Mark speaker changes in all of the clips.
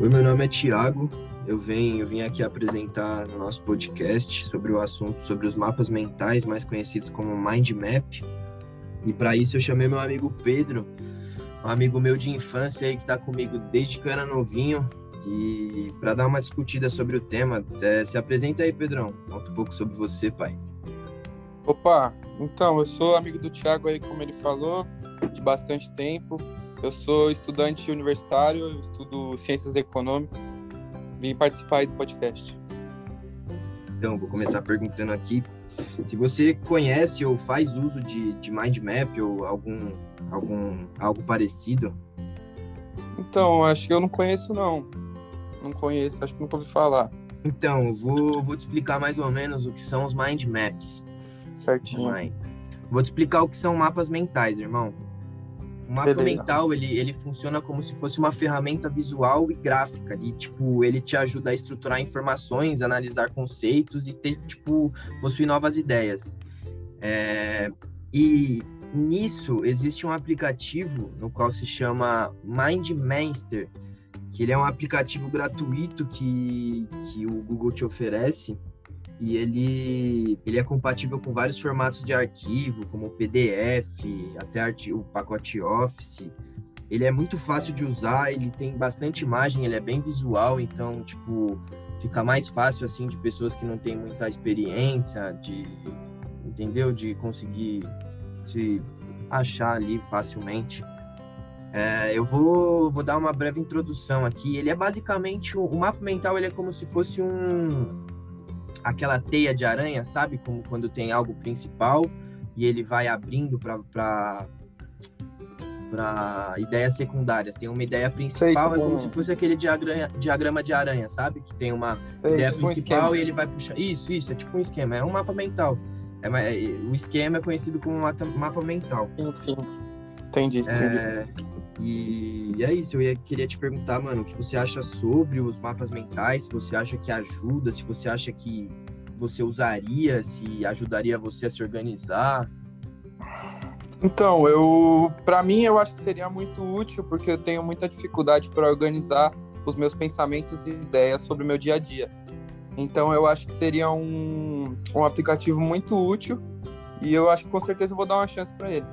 Speaker 1: Oi, meu nome é Tiago. Eu venho, eu vim aqui apresentar no nosso podcast sobre o assunto sobre os mapas mentais, mais conhecidos como Mind Map. E para isso eu chamei meu amigo Pedro, um amigo meu de infância aí que está comigo desde que eu era novinho, e para dar uma discutida sobre o tema, é, se apresenta aí, Pedrão. Conta um pouco sobre você, pai.
Speaker 2: Opa, então, eu sou amigo do Thiago aí, como ele falou, de bastante tempo. Eu sou estudante universitário, eu estudo ciências econômicas. Vim participar aí do podcast.
Speaker 1: Então, vou começar perguntando aqui se você conhece ou faz uso de, de mind map ou algum, algum algo parecido.
Speaker 2: Então, acho que eu não conheço não. Não conheço, acho que nunca ouvi falar.
Speaker 1: Então, vou, vou te explicar mais ou menos o que são os mind maps.
Speaker 2: Certinho.
Speaker 1: Vou te explicar o que são mapas mentais, irmão. O mapa
Speaker 2: Beleza.
Speaker 1: mental, ele, ele funciona como se fosse uma ferramenta visual e gráfica. E, tipo, ele te ajuda a estruturar informações, analisar conceitos e ter, tipo, possuir novas ideias. É, e nisso, existe um aplicativo no qual se chama MindMaster, que ele é um aplicativo gratuito que, que o Google te oferece e ele, ele é compatível com vários formatos de arquivo, como PDF, até arti- o pacote Office. Ele é muito fácil de usar, ele tem bastante imagem, ele é bem visual, então, tipo, fica mais fácil, assim, de pessoas que não têm muita experiência, de, entendeu? De conseguir se achar ali facilmente. É, eu vou, vou dar uma breve introdução aqui. Ele é basicamente, o, mapa mental ele é como se fosse um, aquela teia de aranha, sabe? Como quando tem algo principal e ele vai abrindo para para ideias secundárias. Tem uma ideia principal,
Speaker 2: tipo
Speaker 1: é como
Speaker 2: um-
Speaker 1: se fosse aquele diagrama, diagrama de aranha, sabe? Que tem uma
Speaker 2: Sei,
Speaker 1: ideia
Speaker 2: tipo um
Speaker 1: principal
Speaker 2: esquema.
Speaker 1: e ele vai puxar. Isso, isso, é tipo um esquema, é um mapa mental. É, é- o esquema é conhecido como mapa mental.
Speaker 2: Sim, sim. Entendi, entendi.
Speaker 1: É, e é isso, eu ia, queria te perguntar, mano, o que você acha sobre os mapas mentais? Se você acha que ajuda, se você acha que você usaria, se ajudaria você a se organizar.
Speaker 2: Então, eu, para mim, eu acho que seria muito útil porque eu tenho muita dificuldade para organizar os meus pensamentos e ideias sobre o meu dia a dia. Então, eu acho que seria um, um aplicativo muito útil e eu acho que com certeza eu vou dar uma chance para ele.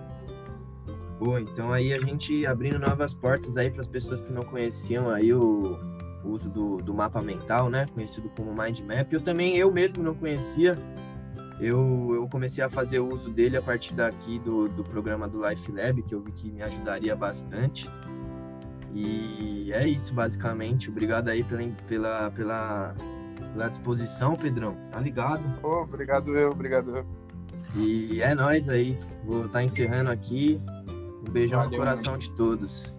Speaker 1: Pô, então aí a gente abrindo novas portas aí para as pessoas que não conheciam aí o, o uso do, do mapa mental, né? Conhecido como Mind Map. Eu também, eu mesmo não conhecia. Eu, eu comecei a fazer uso dele a partir daqui do, do programa do Life Lab, que eu vi que me ajudaria bastante. E é isso, basicamente. Obrigado aí pela, pela, pela, pela disposição, Pedrão. Tá ligado?
Speaker 2: Pô, obrigado eu, obrigado eu.
Speaker 1: E é nóis aí. Vou estar encerrando aqui. Um beijão no coração de todos.